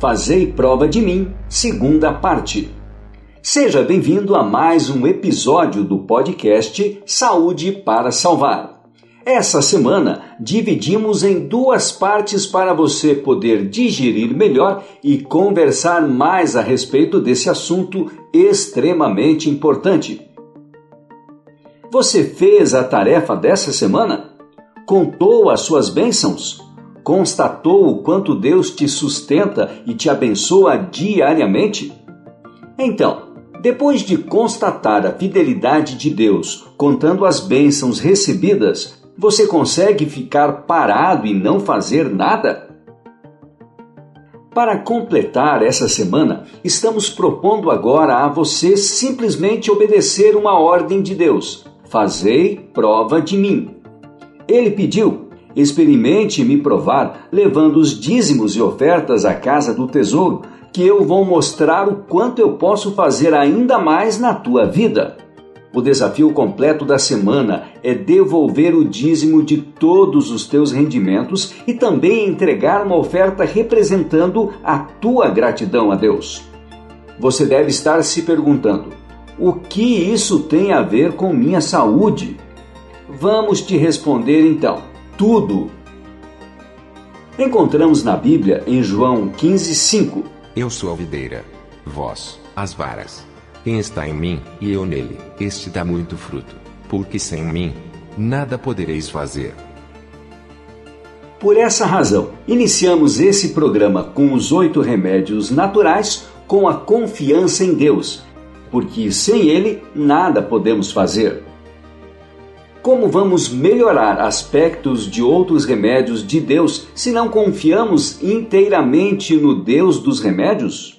Fazei prova de mim, segunda parte. Seja bem-vindo a mais um episódio do podcast Saúde para Salvar. Essa semana dividimos em duas partes para você poder digerir melhor e conversar mais a respeito desse assunto extremamente importante. Você fez a tarefa dessa semana? Contou as suas bênçãos? Constatou o quanto Deus te sustenta e te abençoa diariamente? Então, depois de constatar a fidelidade de Deus, contando as bênçãos recebidas, você consegue ficar parado e não fazer nada? Para completar essa semana, estamos propondo agora a você simplesmente obedecer uma ordem de Deus: Fazei prova de mim. Ele pediu: Experimente me provar, levando os dízimos e ofertas à casa do tesouro, que eu vou mostrar o quanto eu posso fazer ainda mais na tua vida. O desafio completo da semana é devolver o dízimo de todos os teus rendimentos e também entregar uma oferta representando a tua gratidão a Deus. Você deve estar se perguntando: o que isso tem a ver com minha saúde? Vamos te responder então tudo. Encontramos na Bíblia em João 15:5. Eu sou a videira, vós, as varas. Quem está em mim e eu nele, este dá muito fruto, porque sem mim nada podereis fazer. Por essa razão, iniciamos esse programa com os oito remédios naturais com a confiança em Deus, porque sem Ele nada podemos fazer. Como vamos melhorar aspectos de outros remédios de Deus se não confiamos inteiramente no Deus dos remédios?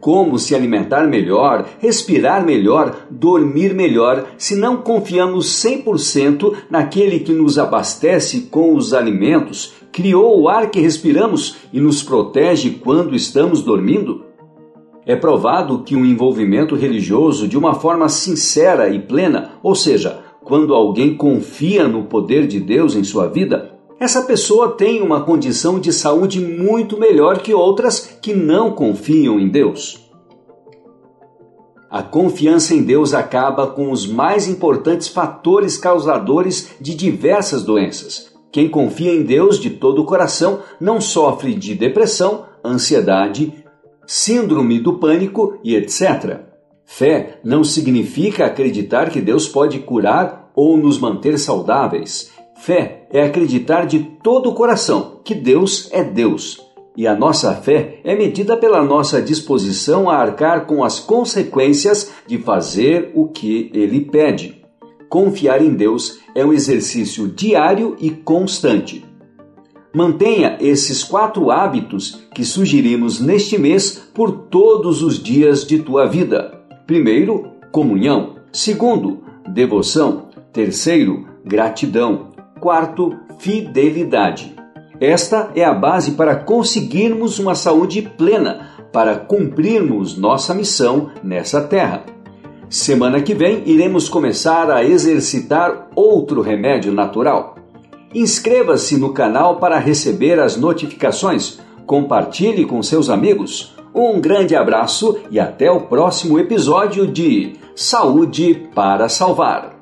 Como se alimentar melhor, respirar melhor, dormir melhor, se não confiamos 100% naquele que nos abastece com os alimentos, criou o ar que respiramos e nos protege quando estamos dormindo? É provado que o envolvimento religioso de uma forma sincera e plena, ou seja, quando alguém confia no poder de Deus em sua vida, essa pessoa tem uma condição de saúde muito melhor que outras que não confiam em Deus. A confiança em Deus acaba com os mais importantes fatores causadores de diversas doenças. Quem confia em Deus de todo o coração não sofre de depressão, ansiedade, síndrome do pânico e etc. Fé não significa acreditar que Deus pode curar ou nos manter saudáveis. Fé é acreditar de todo o coração que Deus é Deus. E a nossa fé é medida pela nossa disposição a arcar com as consequências de fazer o que Ele pede. Confiar em Deus é um exercício diário e constante. Mantenha esses quatro hábitos que sugerimos neste mês por todos os dias de tua vida. Primeiro, comunhão. Segundo, devoção. Terceiro, gratidão. Quarto, fidelidade. Esta é a base para conseguirmos uma saúde plena, para cumprirmos nossa missão nessa terra. Semana que vem iremos começar a exercitar outro remédio natural. Inscreva-se no canal para receber as notificações. Compartilhe com seus amigos. Um grande abraço e até o próximo episódio de Saúde para Salvar.